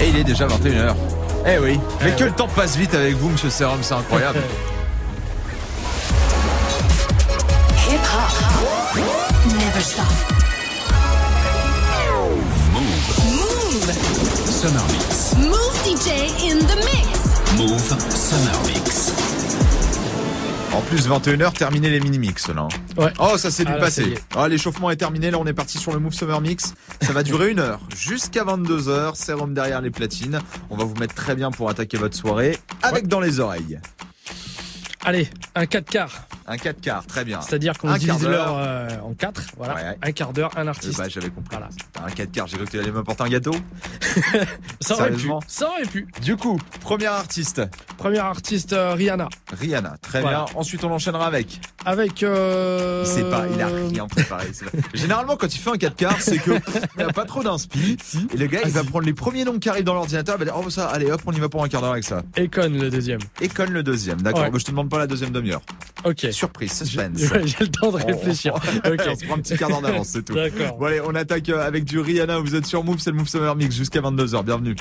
Et il est déjà 21h. Eh oui, mais que le temps passe vite avec vous, monsieur Serum, c'est incroyable. Hip hop. Never stop. Move. Summer Mix. Move DJ in the mix. Move Summer Mix. En plus, 21h, terminé les mini-mix là. Ouais. Oh, ça c'est du Ah, ça passé. Ah, l'échauffement est terminé, là on est parti sur le Move Summer Mix. Ça va durer une heure, jusqu'à 22h, sérum derrière les platines. On va vous mettre très bien pour attaquer votre soirée, avec dans les oreilles. Allez, un 4 quarts. Un 4 quarts, très bien. C'est-à-dire qu'on divise l'heure euh, en 4. Voilà. Ouais, ouais. Un quart d'heure, un Euh, artiste. bah, j'avais compris. Voilà. Un 4 quarts, j'ai cru que tu allais m'apporter un gâteau. Ça aurait pu. Ça aurait pu. Du coup, premier artiste, Premier artiste, euh, Rihanna. Rihanna. Très Voilà. bien. Ensuite, on enchaînera avec. Avec. Euh... Il sait pas, il a rien préparé. Généralement, quand il fait un 4 quarts, c'est que il a pas trop d'inspi. Et le gars, il va prendre les premiers noms qui arrivent dans l'ordinateur. Il va dire, oh, ça, allez, hop, on y va pour un quart d'heure avec ça. Econ, le deuxième. Et conne le deuxième. D'accord. Ouais. Mais je te demande pas la deuxième demi-heure. Ok. Surprise, suspense. J'ai le temps de réfléchir. On se prend un petit quart d'heure d'avance, c'est tout. D'accord. Bon, allez, on attaque euh, avec du Rihanna. Vous êtes sur Move, c'est le Move Summer Mix jusqu'à 22h. Bienvenue.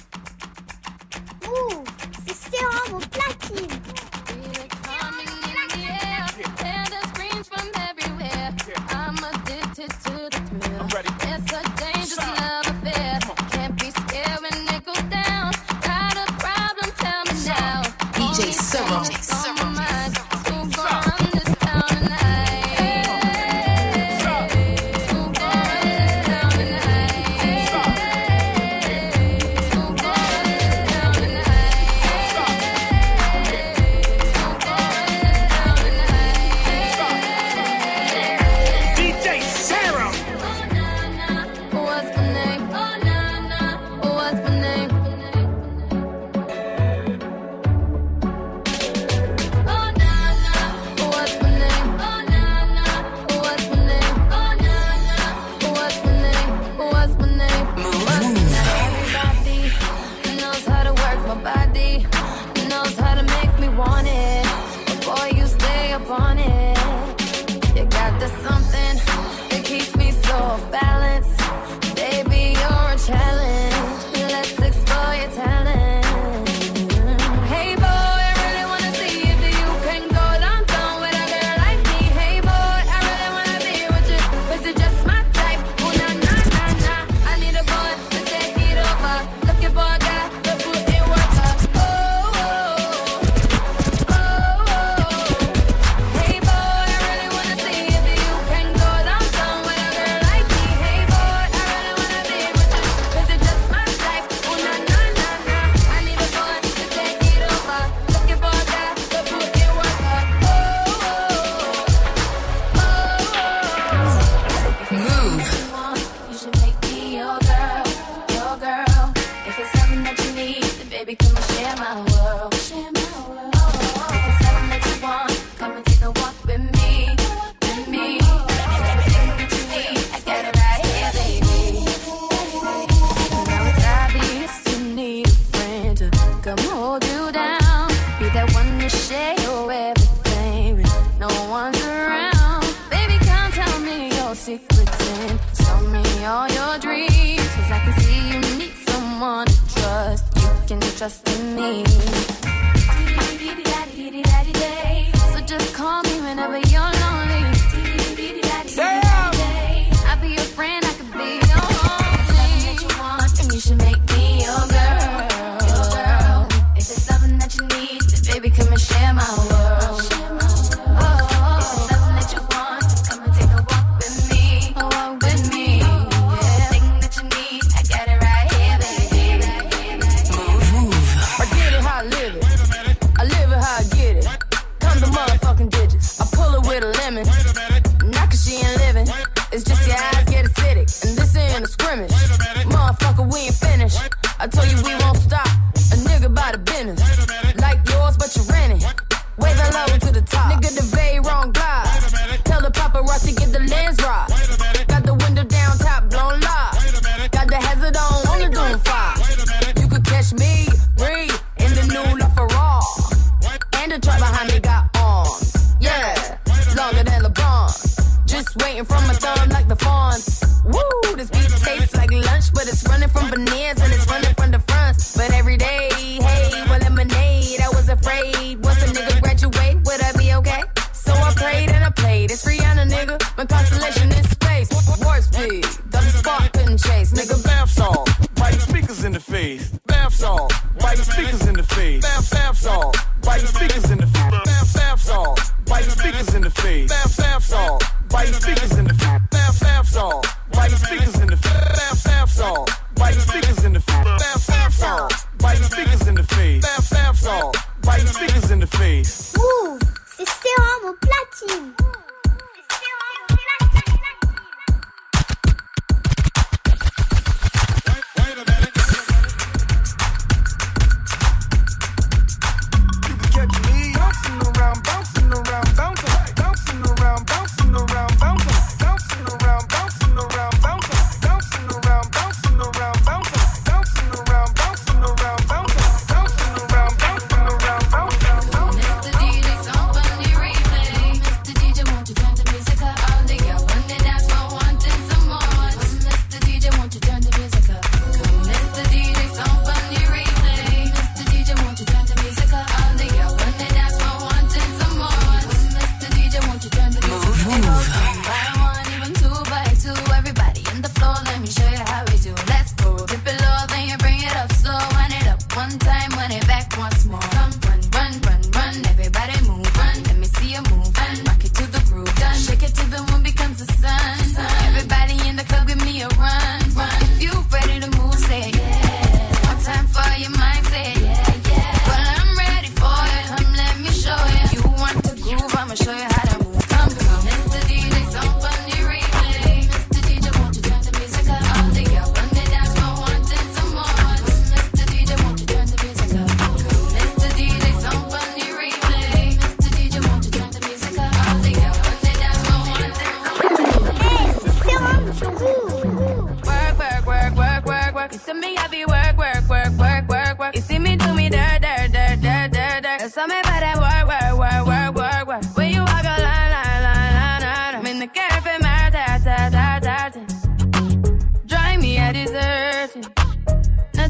Tell me all your dreams, 'cause I can see you need someone to trust. You can trust in me. So just call me whenever you're lonely. I'll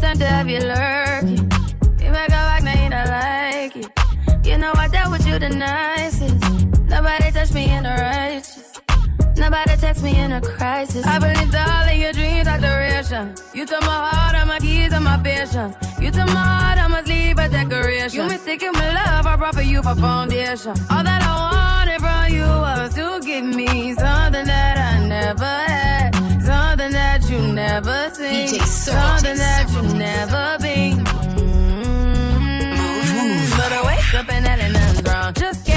sometimes I be lurking. You make a walk, now you don't like it. You know I dealt with you the nicest. Nobody touched me in the righteous. Nobody text me in a crisis. I believed all of your dreams are duration. You took my heart, all my keys, and my vision. You took my heart, I must leave a decoration. You mistaken my love, I brought for you for foundation. All that I wanted from you was to give me something that I never never seen. DJ something that you never been. Mm-hmm. But I wake up and that ain't nothing wrong. Just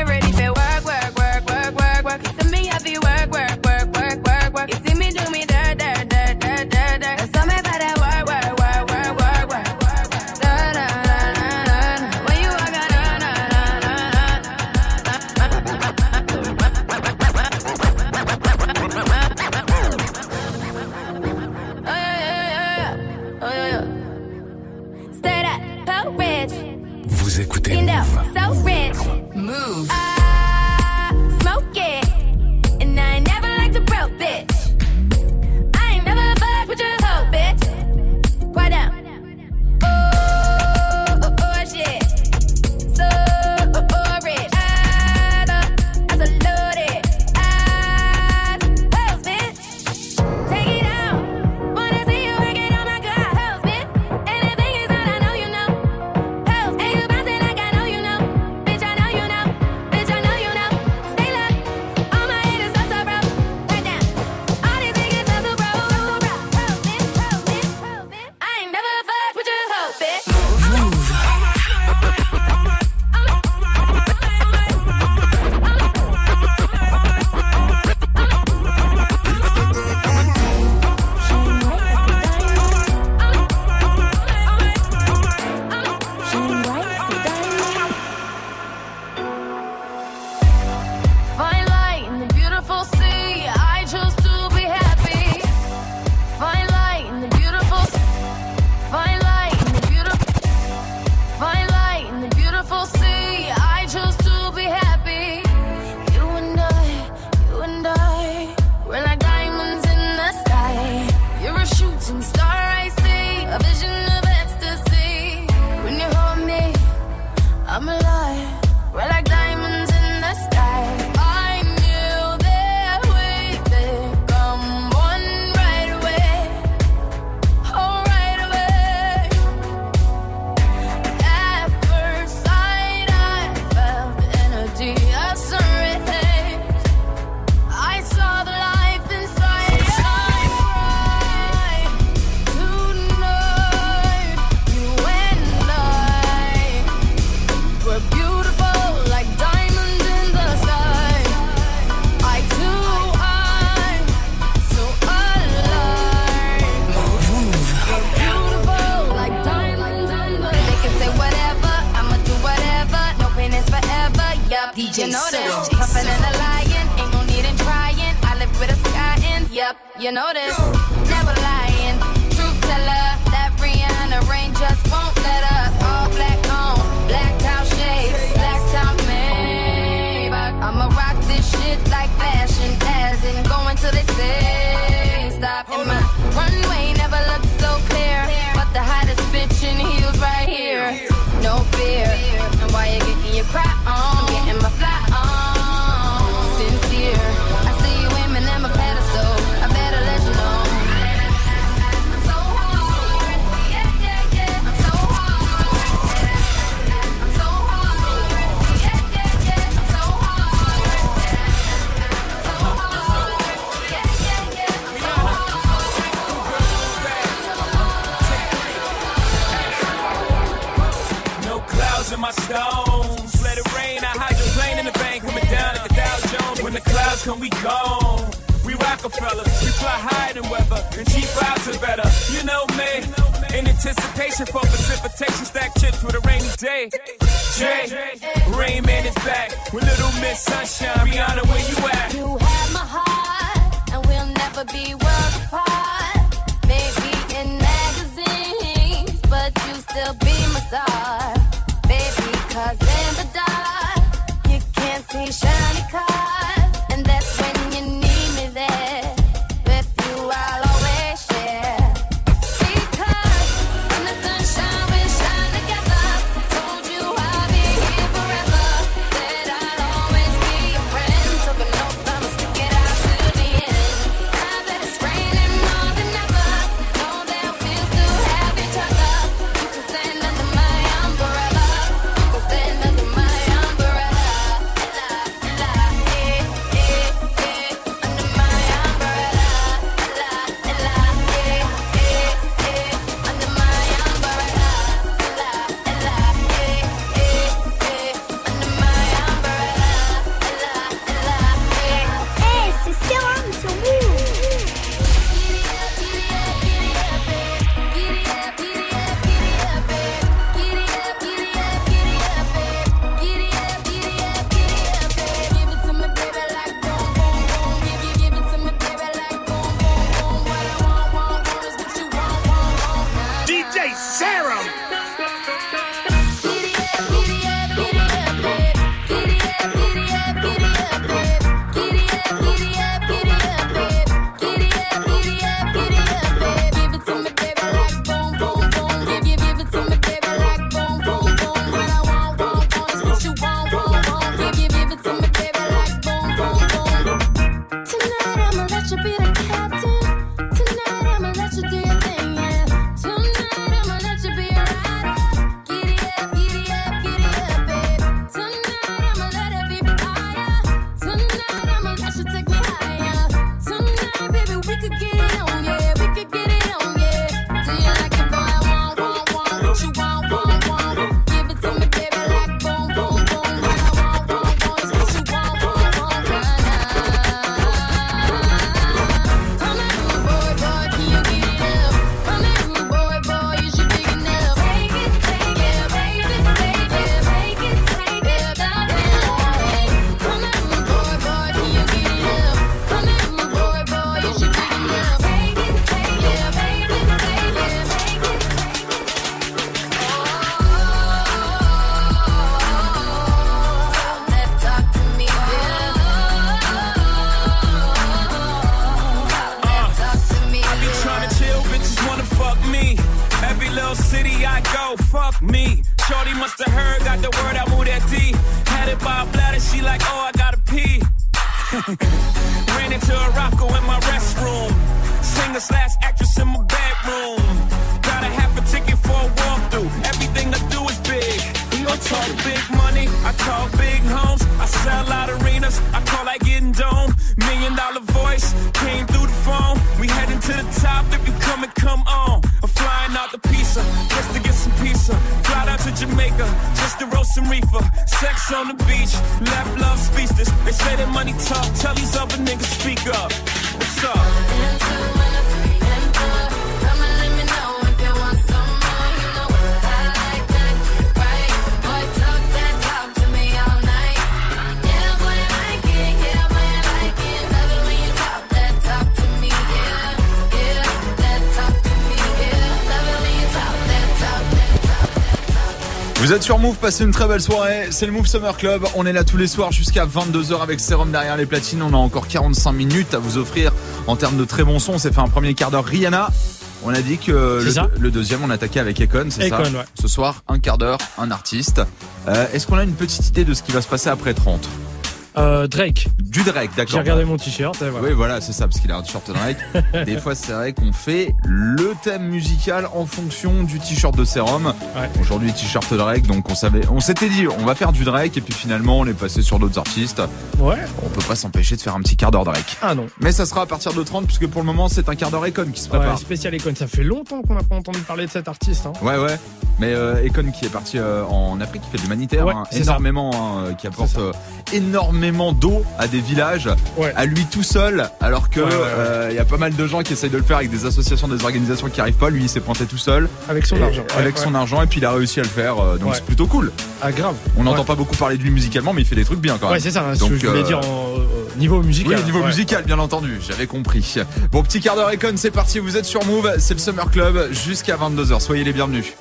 with Little Miss Sunshine. city I go, fuck me. Shorty must have heard, got the word, I moved that D. Had it by a bladder, she like, oh, I gotta pee. Ran into a rocko in my restroom. Singer slash actress in my bedroom. Gotta have a ticket for a walkthrough. Everything I do is big. I talk big money, I talk big homes, I sell out arenas, I call like getting dome. Million dollar voice came through the phone. We heading to the top if you come and come on. to Jamaica just to roast some reefer. Sex on the beach, left love speechless. They say that money talk, tell these other niggas speak up. What's up? Vous êtes sur Move, passez une très belle soirée. C'est le Move Summer Club. On est là tous les soirs jusqu'à 22h avec Serum derrière les platines. On a encore 45 minutes à vous offrir en termes de très bon son. On s'est fait un premier quart d'heure Rihanna. On a dit que le, deuxième, on attaquait avec Econ, c'est ça ouais. Ce soir, un quart d'heure, un artiste. Euh, Est-ce qu'on a une petite idée de ce qui va se passer après 30 Euh, Drake. Du Drake, d'accord. J'ai regardé mon t-shirt. voilà. Oui, voilà, c'est ça, parce qu'il a un t-shirt Drake. Des fois, c'est vrai qu'on fait le thème musical en fonction du t-shirt de Serum. Ouais. Aujourd'hui, t-shirt Drake, donc on savait, on s'était dit, on va faire du Drake, et puis finalement, on est passé sur d'autres artistes. Ouais. On peut pas s'empêcher de faire un petit quart d'heure Drake. Ah non. Mais ça sera à partir de 30, puisque pour le moment, c'est un quart d'heure Econ qui se Ouais, prépare. spécial Econ. Ça fait longtemps qu'on n'a pas entendu parler de cet artiste. Hein. Ouais, ouais. Mais euh, Econ qui est parti euh, en Afrique, qui fait de l'humanitaire, Ouais, hein, énormément, hein, euh, qui apporte euh, énormément d'eau à des villages, Ouais. à lui tout seul, alors que ouais, il y a pas mal de gens qui essayent de le faire avec des associations, des organisations qui arrivent pas. Lui, il s'est pointé tout seul, Avec son et- argent. Avec son argent, et puis il a réussi à le faire. donc c'est plutôt cool. Ah, grave. On n'entend pas beaucoup parler de lui musicalement, mais il fait des trucs bien quand même. Ouais, c'est ça. hein, ce Donc, que je voulais dire en niveau musical. Oui, niveau musical, bien entendu, j'avais compris. Bon, petit quart d'heure Econ, c'est parti, vous êtes sur Move, c'est le Summer Club jusqu'à 22h, soyez les bienvenus.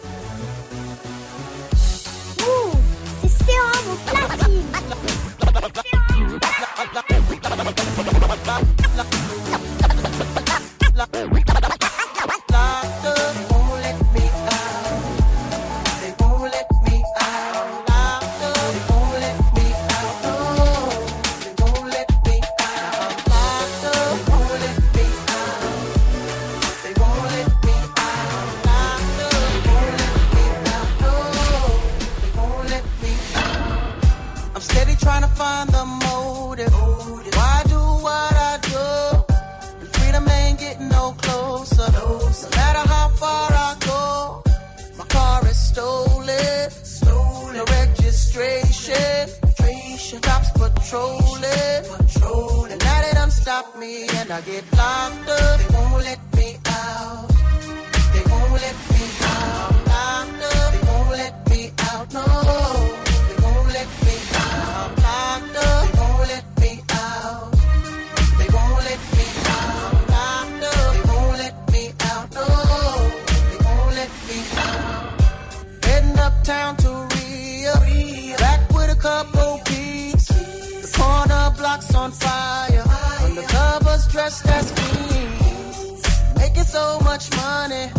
Blocks on fire. Undercovers dressed as queens. Making so much money.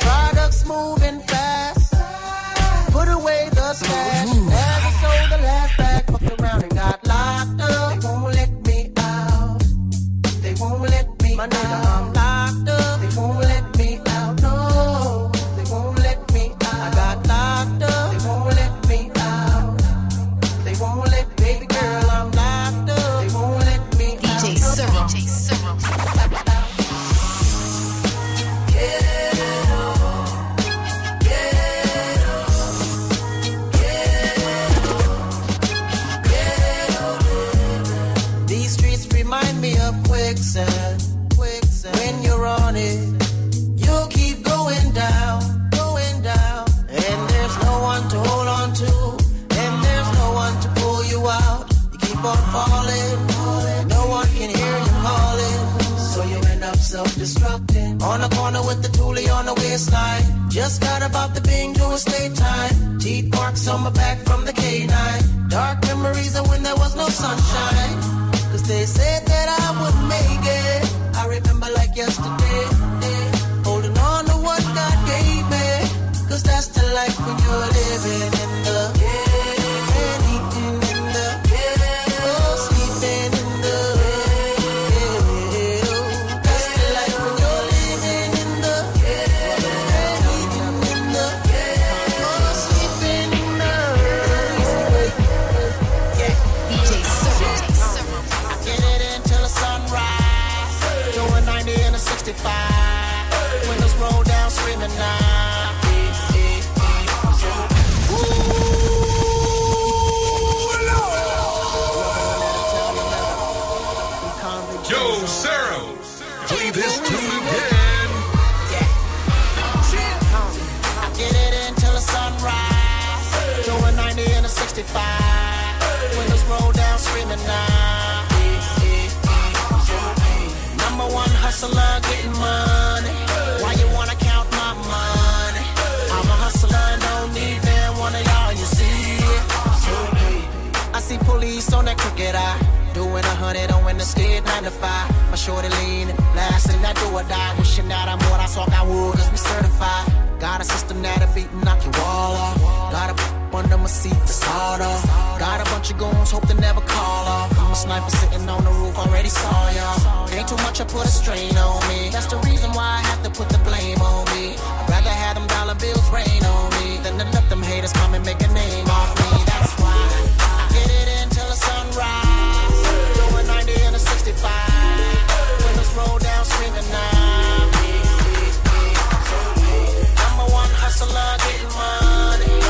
Products moving fast. Put away the stash. Just got about the certified. My shorty lean, last in that do or die. Wishing that I'm what I saw I would, cause we certified. Got a system that'll beat and knock your wall off. Got a under my seat to sawed off. Got a bunch of goons, hope they never call off. I'm a sniper sitting on the roof, already saw y'all. Ain't too much, I put a strain on me. That's the reason why I have to put the blame on me. I'd rather have them dollar bills rain on me than to let them haters come and make a name off me. That's why I get it in till the sunrise. Doing 90 and a 65. Windows roll down, screaming now. Number one hustler, getting money.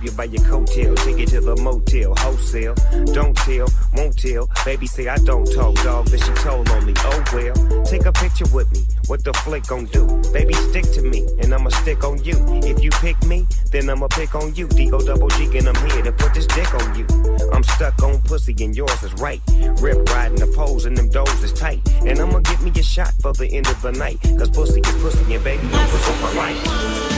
Grab you by your coattail, take you to the motel, wholesale. Don't tell, won't tell. Baby say I don't talk, dog, but she told on me. Oh well, take a picture with me. What the flick gon' do? Baby, stick to me, and I'ma stick on you. If you pick me, then I'ma pick on you. D-O double G, and I'm here to put this dick on you. I'm stuck on pussy, and yours is right. Rip riding the poles, and them doors is tight. And I'ma get me a shot for the end of the night. Cause pussy is pussy, and baby, I'm pussy for life.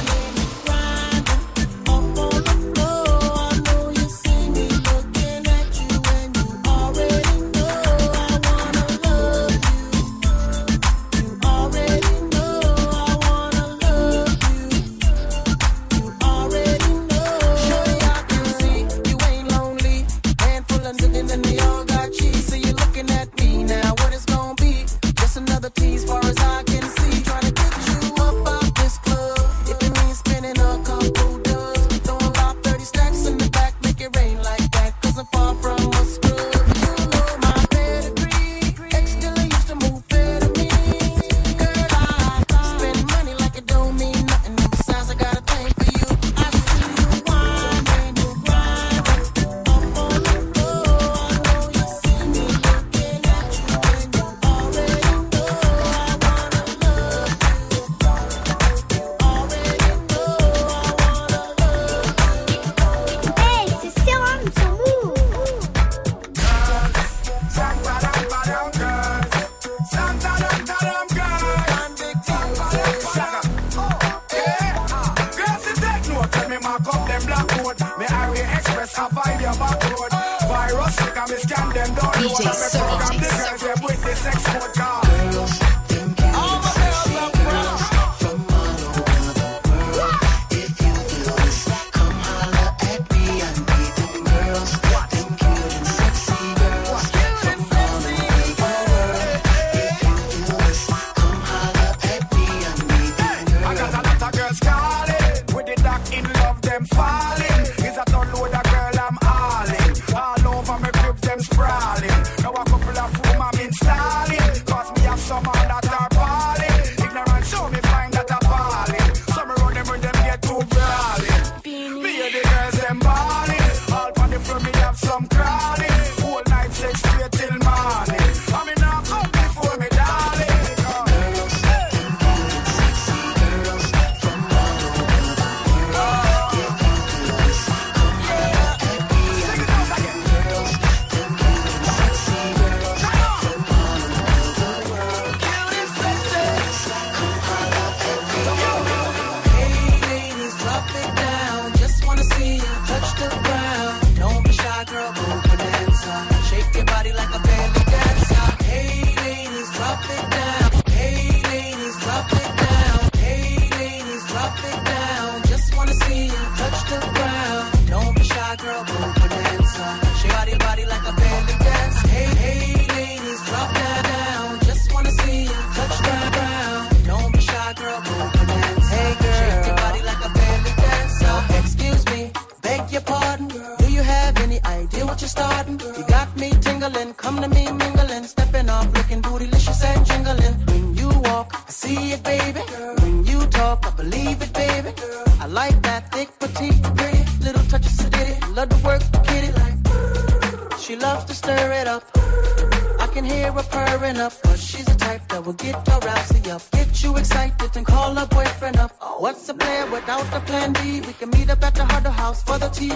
Hear her purring up, but she's the type that will get your rousey up. Get you excited and call her boyfriend up. Oh, what's a plan without the plan B? We can meet up at the Huddle House for the TV.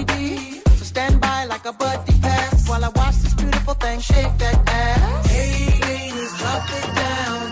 So stand by like a buddy pass while I watch this beautiful thing shake that ass. Hey ladies, drop it down.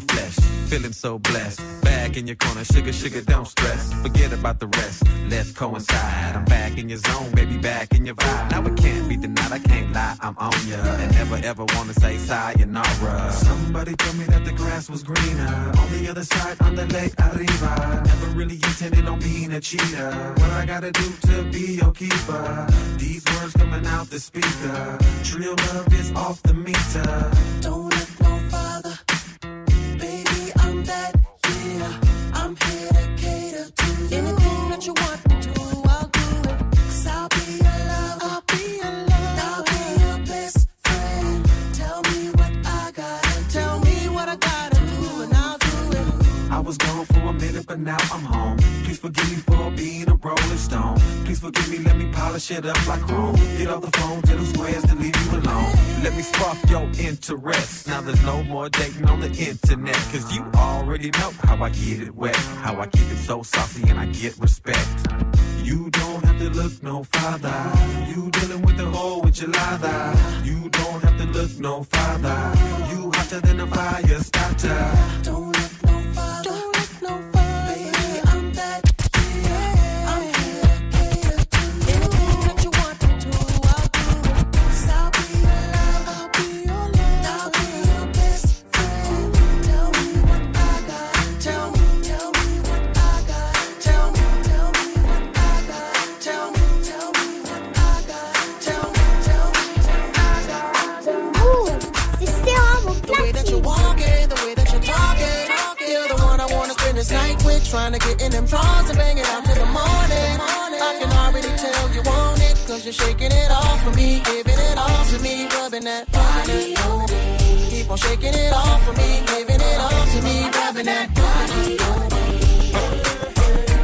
Flesh, feeling so blessed. In your corner, sugar, sugar, don't stress. Forget about the rest, let's coincide. I'm back in your zone, baby, back in your vibe. Now it can't be denied, I can't lie, I'm on ya. And never ever wanna say sayonara. Somebody told me that the grass was greener on the other side, on the lake arriba. Never really intended on being a cheater. What I gotta do to be your keeper? These words coming out the speaker. Trill love is off the meter. Don't but now I'm home. Please forgive me for being a rolling stone. Please forgive me, let me polish it up like chrome. Get off the phone, tell them squares to leave you alone. Let me spark your interest. Now there's no more dating on the internet. Cause you already know how I get it wet. How I keep it so saucy and I get respect. You don't have to look no farther. You dealing with the whole with your lather. You don't have to look no farther. You hotter than a fire starter. Don't Trying to get in them drawers and bang it out till the morning. I can already tell you want it. Cause you're shaking it off for me. Giving it all to me. Rubbing that body. Keep on shaking it off for me. Giving it all to me. Rubbing that body.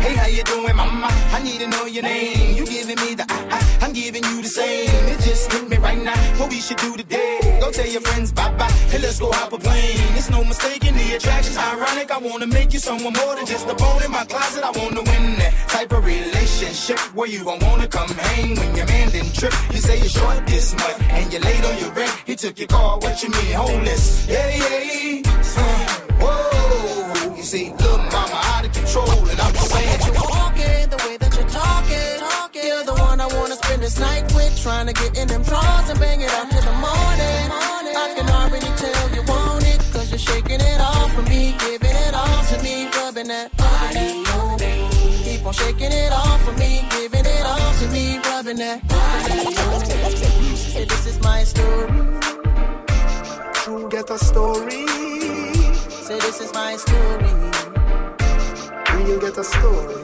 Hey, how you doing, mama? I need to know your name. You giving me the I, I, I'm giving you the same. It just hit me right now. What we should do today? Go tell your friends bye bye. Hey, let's go hop a plane. It's no mistake in the attraction's ironic. I wanna make you someone more than just a bone in my closet. I wanna win that type of relationship where you gon' wanna come hang when your man didn't trip. You say you're short this month and you're late on your rent. He took your car. What you mean, homeless? Yeah, yeah. Uh, whoa. You see, little mama out of control, and I'm just this night with. Trying to get in them drawers and bang it out till the morning. I can already tell you want it. Cause you're shaking it off for me. Giving it all to me. Rubbing that body on me. Keep on shaking it off for me. Giving it all to me. Rubbing that body on me. Say this is my story. True get a story. Say this is my story. Real get a story.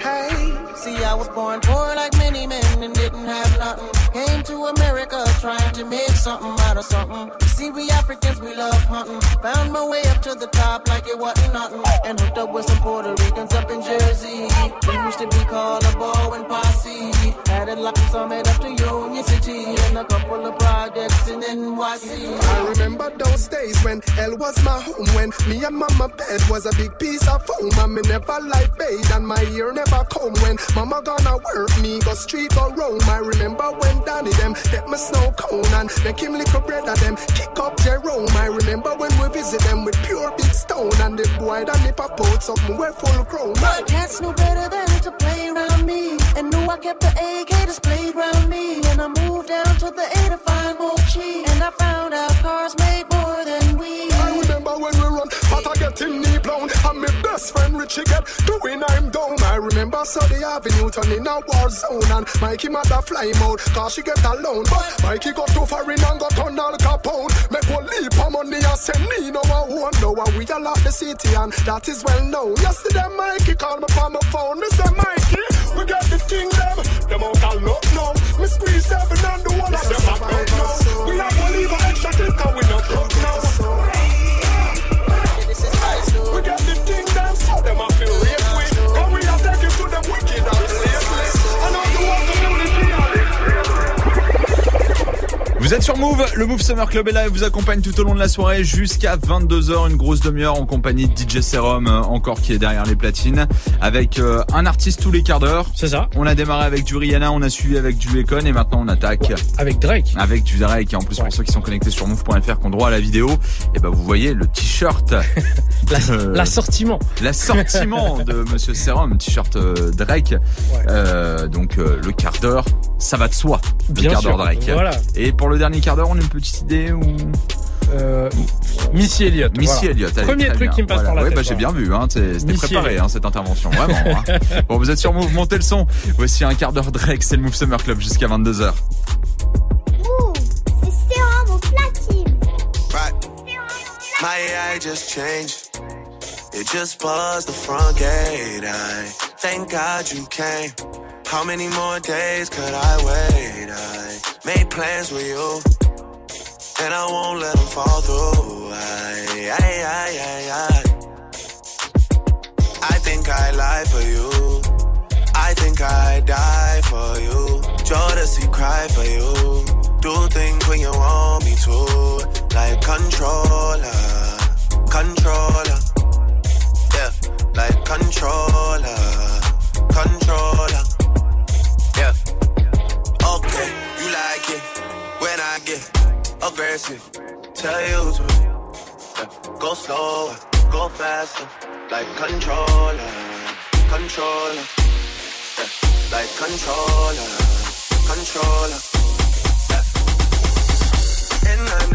Hey, See, I was born poor like many men didn't have nothing. Came to America trying to make something out of something. See, we Africans, we love hunting. Found my way up to the top like it wasn't nothing. And hooked up with some Puerto Ricans up in Jersey. We used to be called a ball and posse. Had it locked some up to Union City. And a couple of projects in NYC. I remember those days when hell was my home. When me and mama bed was a big piece of foam. And me never like bathe and my ear never comb. When mama gonna work me, go street or roam. I remember when Danny them get me snow cone and make him little brother them kick up Jerome. I remember when we visit them with pure big stone and the boy that nip up out something we're full grown. My cats knew better than to play around me And knew I kept the AK displayed around me And I moved down to the A to find more And I found out cars made more than best friend Richie get doing I'm down. I remember Sunday Avenue turning a war zone and Mikey mother fly mode cause she get alone. But Mikey got too far in and got on Al Capone. Make one leap of money and send me no one. And we all lock the city and that is well known. Yesterday Mikey called me from my phone. Me say Mikey, we got the thing them. Them out of luck now. Me squeeze seven and the one of them out now. We have to leave an extra clip cause we not broke now. Vous êtes sur Move, le Move Summer Club est là et vous accompagne tout au long de la soirée jusqu'à 22h, une grosse demi-heure en compagnie de DJ Serum, euh, encore qui est derrière les platines, avec euh, un artiste tous les quarts d'heure. C'est ça. On a démarré avec du Rihanna, on a suivi avec du Econ et maintenant on attaque. Avec Drake. Avec du Drake et en plus pour ceux qui sont connectés sur Move.fr qui ont droit à la vidéo, et ben vous voyez le t-shirt. L'assortiment. L'assortiment de Monsieur Serum, t-shirt euh, Drake. Euh, donc le quart d'heure, ça va de soi. Le Bien quart d'heure Drake. voilà. Et pour le dernier quart d'heure, on a une petite idée ou Euh, Missy Elliott. Missy voilà. Elliott. allez, Premier truc bien. qui me passe Voilà. par la ouais, tête. bah, j'ai bien vu, hein, c'était préparé hein, cette intervention, vraiment. hein. Bon, vous êtes sur Move, montez le son. Voici un quart d'heure Drake, c'est le Move Summer Club jusqu'à 22h. Move, c'est sérum au platine. Right. My AI just changed. It just buzzed the front gate. I thank God you came. How many more days could I wait? I made plans with you. And I won't let them fall through. I, I, I, I, I. I think I lie for you. I think I die for you. Jodeci cry for you. Do things when you want me to. Like controller, controller. Yeah, like controller, controller. Like it when I get aggressive. Tell you to go slower, go faster. Like controller, controller. Like controller, controller. And I'm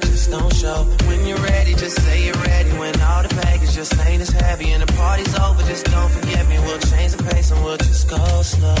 just don't show. When you're ready, just say you're ready. When all the baggage just ain't as heavy and the party's over, just don't forget me. We'll change the pace and we'll just go slow.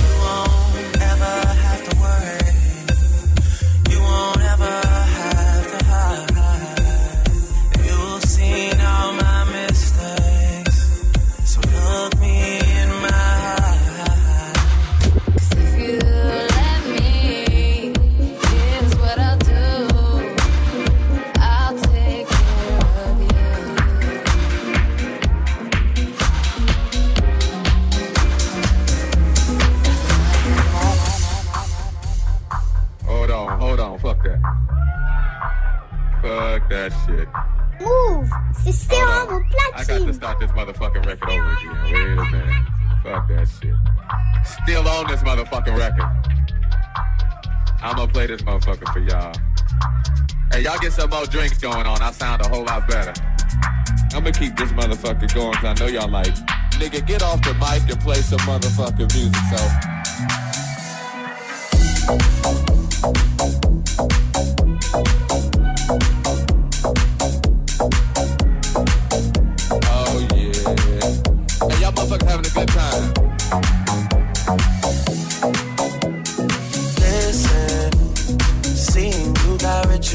For y'all. Hey, y'all get some more drinks going on. I sound a whole lot better. I'm gonna keep this motherfucker going cause I know y'all like. Nigga, get off the mic and play some motherfucking music, so. Oh yeah. Hey, y'all motherfuckers having a good time.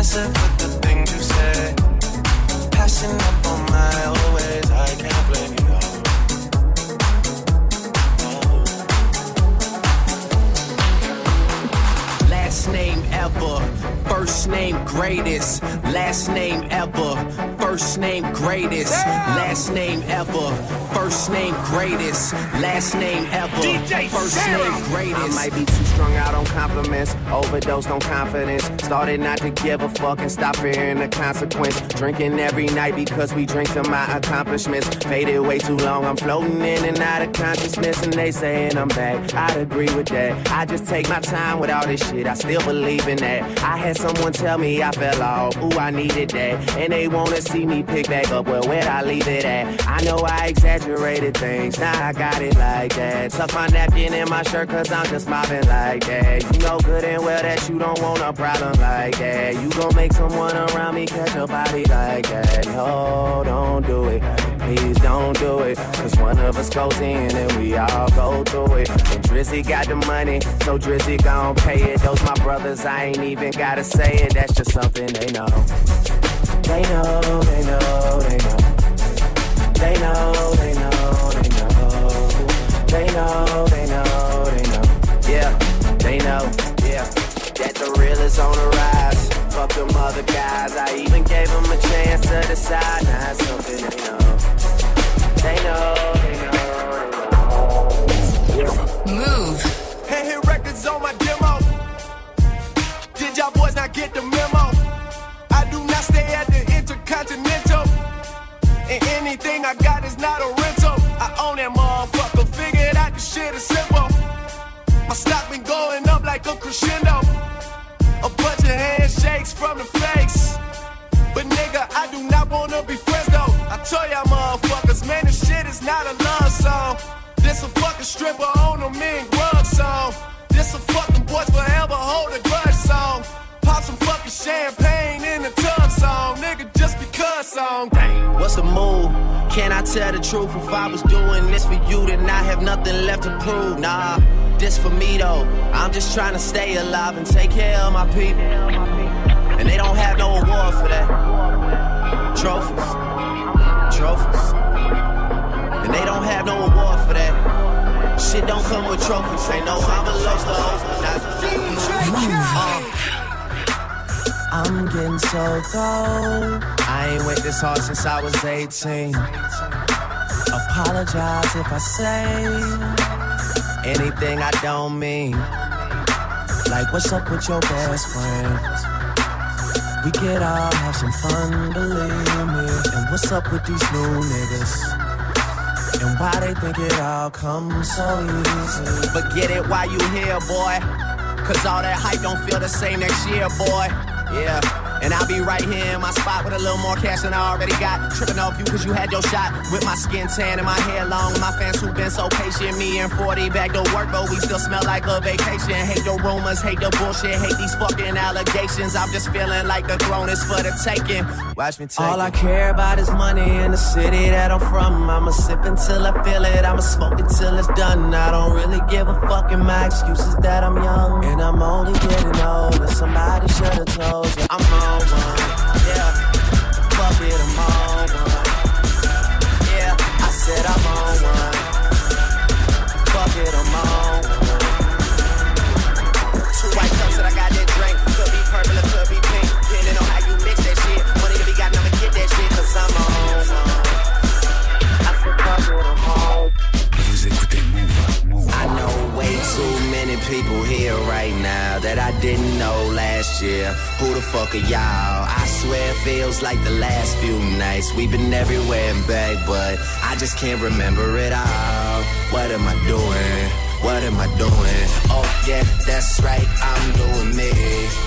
Passive with the things you say. Passing up on my always. I can't blame you. First name greatest. Last name ever, first name greatest. Last name ever, first name greatest. Last name ever, first name greatest. I might be too strung out on compliments, overdosed on confidence. Started not to give a fuck and stop fearing the consequence. Drinking every night because we drink to my accomplishments. Faded way too long, I'm floating in and out of consciousness, and they saying I'm back. I'd agree with that. I just take my time with all this shit. I still believe in that. I had someone tell me I fell off. Ooh, I needed that. And they wanna see me pick back up. Well, where'd I leave it at? I know I exaggerated things. Now I got it like that. Tuck my napkin in my shirt cause I'm just mobbing like that. You know good and well that you don't want a problem like that. You gon' make someone around me catch a body like that. No, don't do it. Please don't do it. Cause one of us goes in and we all go through it. And Drizzy got the money, so Drizzy gon' pay it. Those my brothers, I ain't even gotta say it. That's just something they know. They know, they know, they know. They know, they know, they know. They know, they know, they know. Yeah, they know, yeah. That the real is on the rise. Fuck them other guys. I even gave them a chance to decide. Now it's something they know. Move. Hand hit records on my demo. Did y'all boys not get the memo? I do not stay at the Intercontinental. And anything I got is not a rental. I own that motherfucker. Figured out the shit is simple. My stock been going up like a crescendo. A bunch of handshakes from the fakes. But nigga, I do not wanna be. I tell y'all motherfuckers, man, this shit is not a love song. This a fucking stripper on a mean grub song. This a fucking boys forever hold a grudge song. Pop some fucking champagne in the tub song. Nigga, just because song. What's the move? Can I tell the truth? If I was doing this for you, then I have nothing left to prove. Nah, this for me though. I'm just trying to stay alive and take care of my people. And they don't have no award for that. Trophies. Trophies. And they don't have no award for that. Shit don't come with trophies. Ain't no envelopes to open. Uh, I'm getting so cold. I ain't went this hard since I was 18. Apologize if I say anything I don't mean. Like, what's up with your best friend? We could all have some fun, believe me. What's up with these new niggas? And why they think it all comes so easy? But get it while you here, boy. Cause all that hype don't feel the same next year, boy. Yeah. And I'll be right here in my spot with a little more cash than I already got. Tripping off you cause you had your shot. With my skin tan and my hair long. My fans who been so patient. Me and 40 back to work, but we still smell like a vacation. Hate the rumors, hate the bullshit, hate these fucking allegations. I'm just feeling like the throne is for the taking. Watch me take All I care about is money in the city that I'm from. I'ma sip until I feel it. I'ma smoke it till it's done. I don't really give a fuck. And my excuse is that I'm young. And I'm only getting older. Somebody should've told you I'm on one. Yeah. Fuck it, I'm on I that I didn't know last year. Who the fuck are y'all? I swear it feels like the last few nights. We've been everywhere and back, but I just can't remember it all. What am I doing? What am I doing? Oh yeah, that's right. I'm doing me.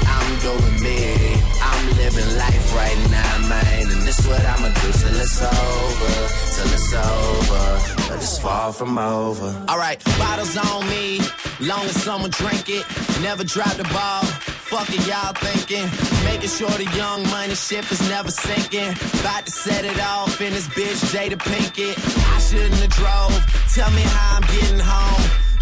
I'm doing me. I'm living life right now, man. And this what I'ma do till it's over. Till it's over. But it's far from over. Alright, bottles on me. Long as someone drink it. Never drop the ball. Fuck it, y'all thinking. Making sure the young money ship is never sinking. About to set it off in this bitch, Jada Pinkett. I shouldn't have drove. Tell me how I'm getting home.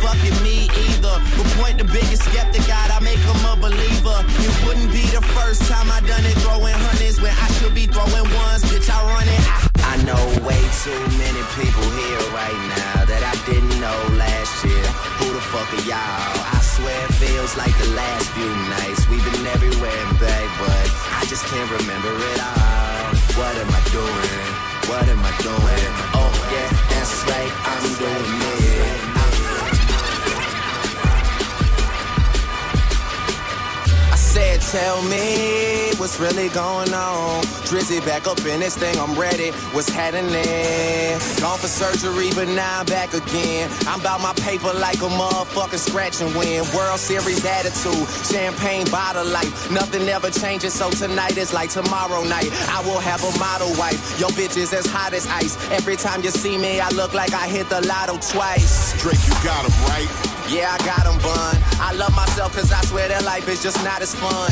Fucking me either. But point the biggest skeptic out, I make him a believer. It wouldn't be the first time I done it, throwing hundreds when I should be throwing ones. Bitch, I run it. I, I know way too many people here right now that I didn't know last year. Who the fuck are y'all? I swear it feels like the last few nights. We've been everywhere and back, but I just can't remember it all. What am I doing? What am I doing? Oh yeah, that's right, I'm doing me. Said, tell me what's really going on. Drizzy back up in this thing, I'm ready. What's happening? Gone for surgery, but now I'm back again. I'm about my paper like a motherfucking scratch and win. World Series attitude, champagne bottle life. Nothing ever changes, so tonight is like tomorrow night. I will have a model wife. Your bitch is as hot as ice. Every time you see me, I look like I hit the lotto twice. Drake, you got him right. Yeah, I got them bun. I love myself cause I swear that life is just not as fun.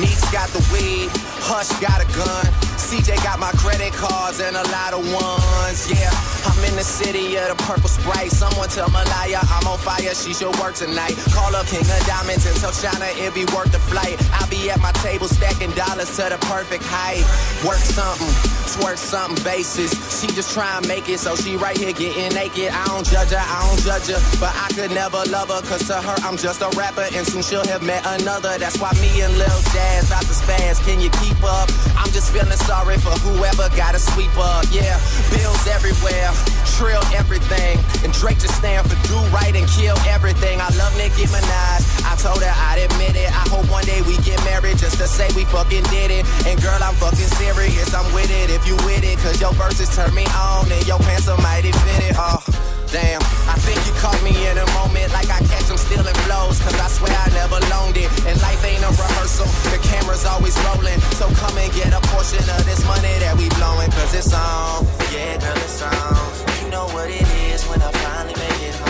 Neeks got the weed, Hush got a gun. CJ got my credit cards and a lot of ones. Yeah, I'm in the city of the purple sprite. Someone tell Malaya I'm on fire, she should work tonight. Call up King of Diamonds and tell China it be worth the flight. I'll be at my table stacking dollars to the perfect height. Work something, twerk something basis. She just try and make it, so she right here getting naked. I don't judge her, I don't judge her, but I could never love her, cause to her I'm just a rapper, and soon she'll have met another. That's why me and Lil Jazz out the spaz. Can you keep up? I'm just feeling sorry for whoever got to sweep up. Yeah, bills everywhere, trill everything, and Drake just stand for do right and kill everything. I love Nicki Minaj. Told her I'd admit it. I hope one day we get married just to say we fucking did it. And girl, I'm fucking serious. I'm with it if you with it, cause your verses turn me on and your pants are mighty fitted. Oh. Damn, I think you caught me in a moment like I catch them stealing flows. Cause I swear I never loaned it. And life ain't a rehearsal, the camera's always rolling. So come and get a portion of this money that we blowing. Cause it's on. Yeah, girl, it's on. You know what it is when I finally make it home.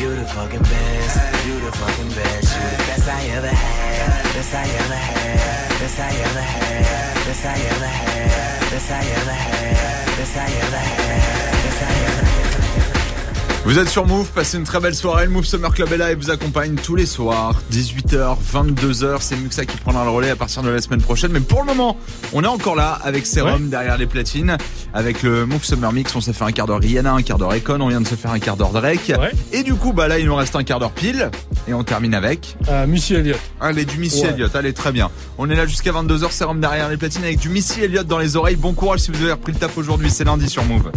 you the fucking best, you the fucking best, you the best I ever had, best I ever had, best I ever had, best I ever had, best I ever had, best I ever had, best I ever had. Vous êtes sur Move, passez une très belle soirée. Le Move Summer Club est là et vous accompagne tous les soirs, 18h, 22h. C'est Muxa qui prendra le relais à partir de la semaine prochaine. Mais pour le moment, on est encore là avec Serum derrière les platines. Avec le Move Summer Mix, on s'est fait un quart d'heure Rihanna, un quart d'heure Econ, on vient de se faire un quart d'heure Drake. Et du coup, bah là, il nous reste un quart d'heure pile. Et on termine avec. Euh, Missy Elliott. Allez, du Missy Ouais. Elliott, allez, très bien. On est là jusqu'à 22h, Serum derrière les platines avec du Missy Elliott dans les oreilles. Bon courage si vous avez repris le taf aujourd'hui, c'est lundi sur. Move,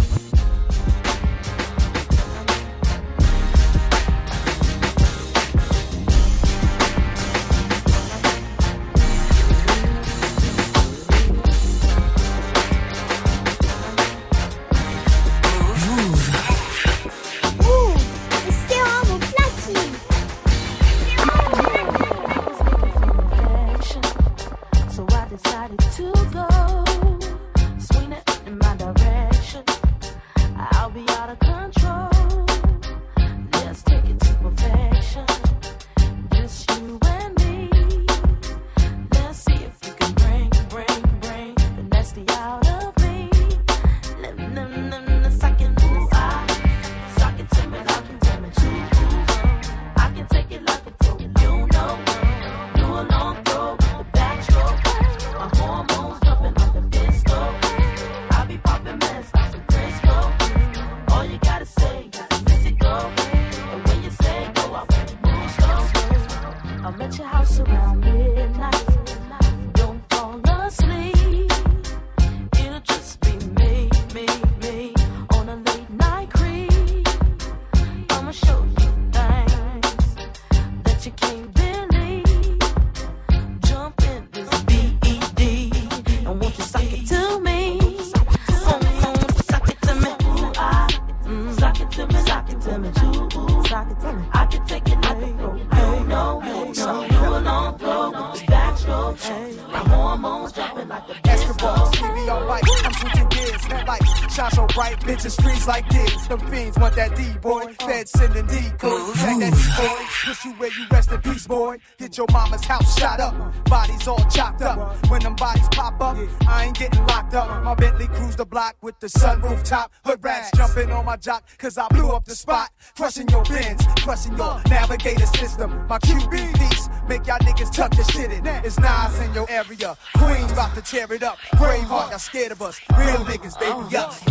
I'm switching gears. Shine so bright. Bitches, streets like this. Them fiends want that D, boy. Fed sending D code. Check that D, boy. Push you where you rest in peace, boy. Get your mama's house shot up. Bodies all chopped up. When them bodies pop up, I ain't getting locked up. My Bentley cruise the block with the sunroof top. Hood rats jumping on my jock, cause I blew up the spot. Crushing your bins, crushing your navigator system. My QB piece, make y'all niggas tuck your shit in. It's Nas in your area. Queen about to tear it up. Braveheart, y'all scared of us. Real niggas, baby, up.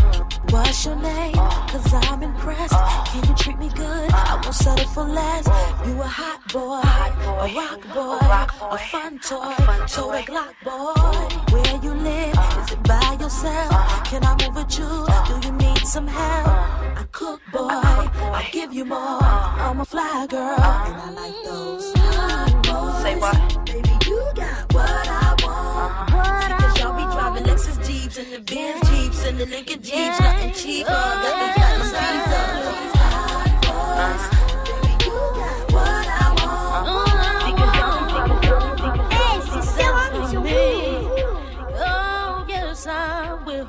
What's your name? Cause I'm impressed. Can you treat me good? I won't settle for less. You a hot boy, a rock boy, a fun toy, toy Glock boy. Where you live? Is it by yourself? Can I move with you? Do you need some help? I cook boy, I'll give you more. I'm a fly girl, and I like those hot boys. Say what? Baby, you got what I want. What I y'all be driving Lexus Jeeps and the Benz Jeeps and the Lincoln Jeeps, nothing cheaper. Got the diamonds, these are those hot. Baby, you got what I want. Hey, c'est Serum sur Mouv'. Oh, yes, I will.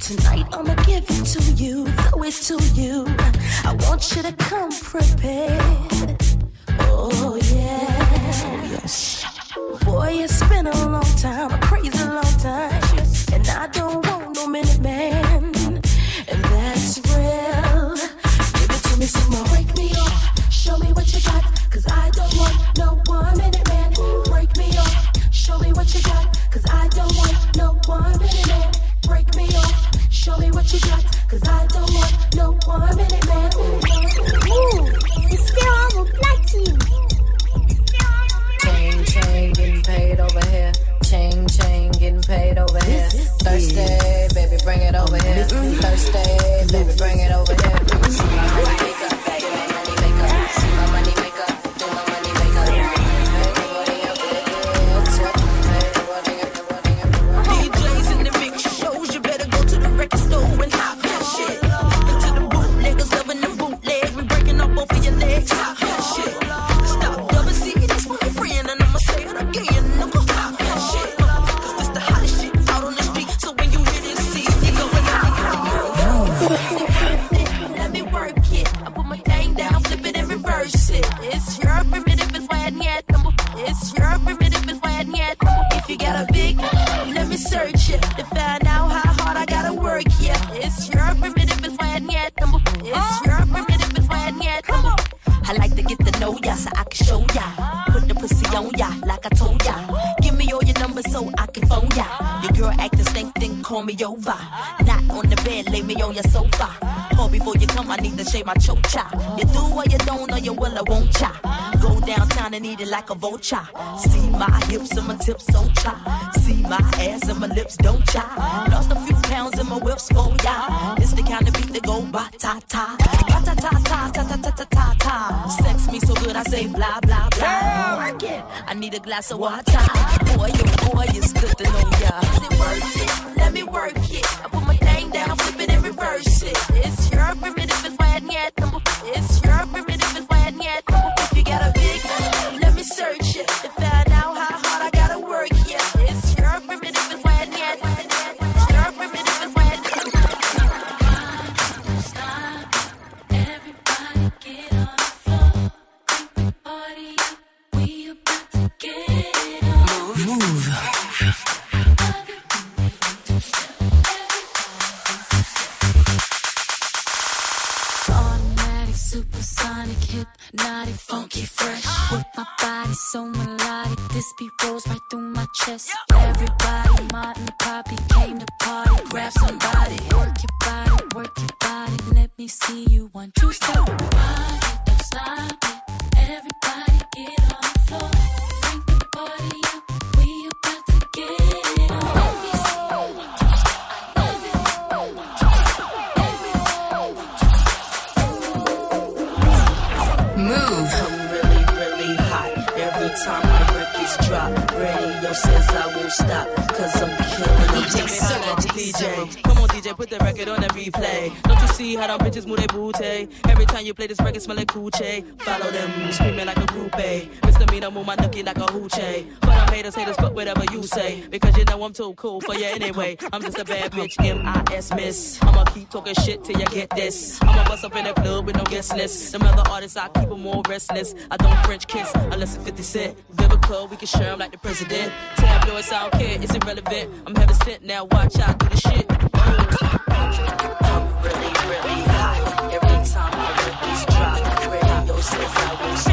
Tonight I'ma give it to you, throw it to you. I want you to come prepared. Oh yeah. Oh Yes. Boy, it's been a long time, a crazy long time, and I don't want no minute my choke chop. You do or you don't, or you will or won't cha. Go downtown and eat it like a vulture. See my hips and my tips so cha. See my ass and my lips don't cha. Lost a few pounds in my whips oh for ya. It's the kind of beat that go ba ta ta. Ba ta ta ta ta ta ta ta ta ta. Sex me so good I say blah blah blah. I need a glass of water. Boy, your boy, it's good to know ya. Is it worth it? Let me work it. I put my thing down, flip it and reverse it. It's your yet. It's your how them bitches move their booty? Every time you play this record, smell like coochie. Follow them, screaming like a groupie. Misdemeanor, move my nookie like a hoochie. For them haters, haters, fuck whatever you say. Because you know I'm too cool for you anyway. I'm just a bad bitch, M-I-S miss. I'ma keep talking shit till you get this. I'ma bust up in the club with no guest list. Them other artists, I keep them more restless. I don't French kiss unless it's 50 Cent. Vivica, we can share 'em like the president. Tabloids, I don't care, it's irrelevant. I'm heaven sent now, watch out, do the shit. I'm really, really hot. Every time I this drop, radio says I won't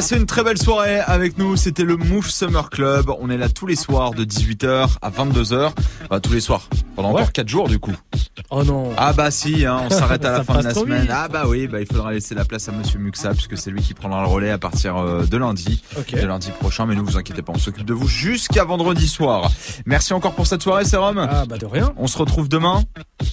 passez une très belle soirée avec nous. C'était le Move Summer Club. On est là tous les soirs de 18h à 22h. Bah, tous les soirs. Pendant encore 4 jours du coup. Oh non. Ah bah si, hein, on s'arrête à la fin de la semaine. vite. Ah bah oui, bah il faudra laisser la place à Monsieur Muxa puisque c'est lui qui prendra le relais à partir euh, de lundi, Ok. de lundi prochain. Mais ne vous inquiétez pas, on s'occupe de vous jusqu'à vendredi soir. Merci encore pour cette soirée, Sérum. Ah bah de rien. On se retrouve demain.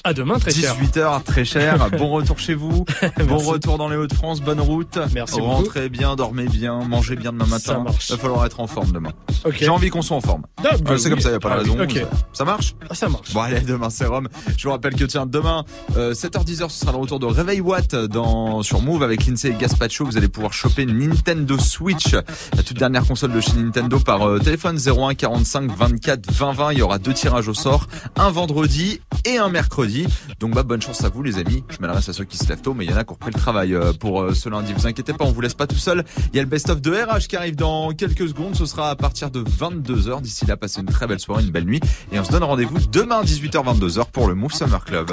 À demain, très cher. 18h, très cher. bon retour chez vous. bon retour dans les Hauts-de-France. Bonne route. Merci Rentrez bien, dormez bien, mangez bien demain matin. Ça marche. Il va falloir être en forme demain. J'ai envie qu'on soit en forme. Ah, bah Ouais, c'est oui. comme ça, il n'y a pas de Ah, raison. Ça, marche Ah, ça marche. Bon allez, demain c'est Rome. Je vous rappelle que tiens, demain, euh, 7h10h, ce sera le retour de Réveil Watt dans, sur Move avec Lindsay et Gaspacho. Vous allez pouvoir choper Nintendo Switch, la toute dernière console de chez Nintendo par euh, téléphone 01 45 24 20 20. Il y aura deux tirages au sort, un vendredi et un mercredi. Donc bah bonne chance à vous les amis. Je m'adresse à ceux qui se lèvent tôt, mais il y en a qui ont repris le travail euh, pour euh, ce lundi. Vous inquiétez pas, on vous laisse pas tout seul. Il y a le best-of de RH qui arrive dans quelques secondes. Ce sera à partir de 22h. D'ici là, passez une très belle soirée, une belle nuit. Et on se donne rendez-vous demain 18h-22h pour le Move Summer Club.